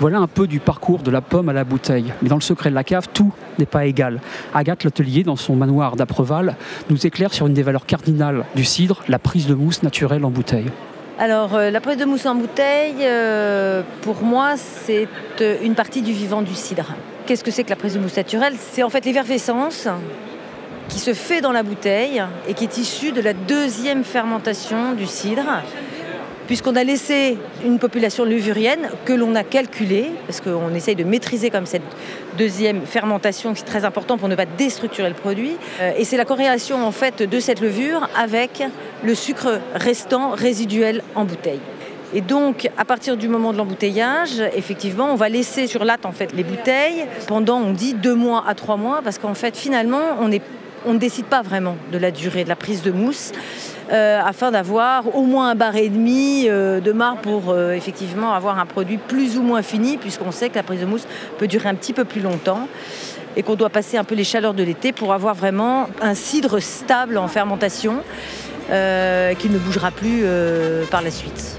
Voilà un peu du parcours de la pomme à la bouteille. Mais dans le secret de la cave, tout n'est pas égal. Agathe L'Atelier, dans son manoir d'Apreval, nous éclaire sur une des valeurs cardinales du cidre, la prise de mousse naturelle en bouteille. Alors, euh, la prise de mousse en bouteille, euh, pour moi, c'est euh, une partie du vivant du cidre. Qu'est-ce que c'est que la prise de mousse naturelle? C'est en fait l'effervescence qui se fait dans la bouteille et qui est issue de la deuxième fermentation du cidre puisqu'on a laissé une population levurienne que l'on a calculée, parce qu'on essaye de maîtriser comme cette deuxième fermentation qui est très important pour ne pas déstructurer le produit. Euh, et c'est la corrélation en fait de cette levure avec le sucre restant résiduel en bouteille. Et donc, à partir du moment de l'embouteillage, effectivement, on va laisser sur latte en fait les bouteilles pendant, on dit, deux mois à trois mois, parce qu'en fait, finalement, on ne décide pas vraiment de la durée de la prise de mousse. Euh, afin d'avoir au moins un bar et demi euh, de marc pour euh, effectivement avoir un produit plus ou moins fini, puisqu'on sait que la prise de mousse peut durer un petit peu plus longtemps et qu'on doit passer un peu les chaleurs de l'été pour avoir vraiment un cidre stable en fermentation qui ne bougera plus par la suite.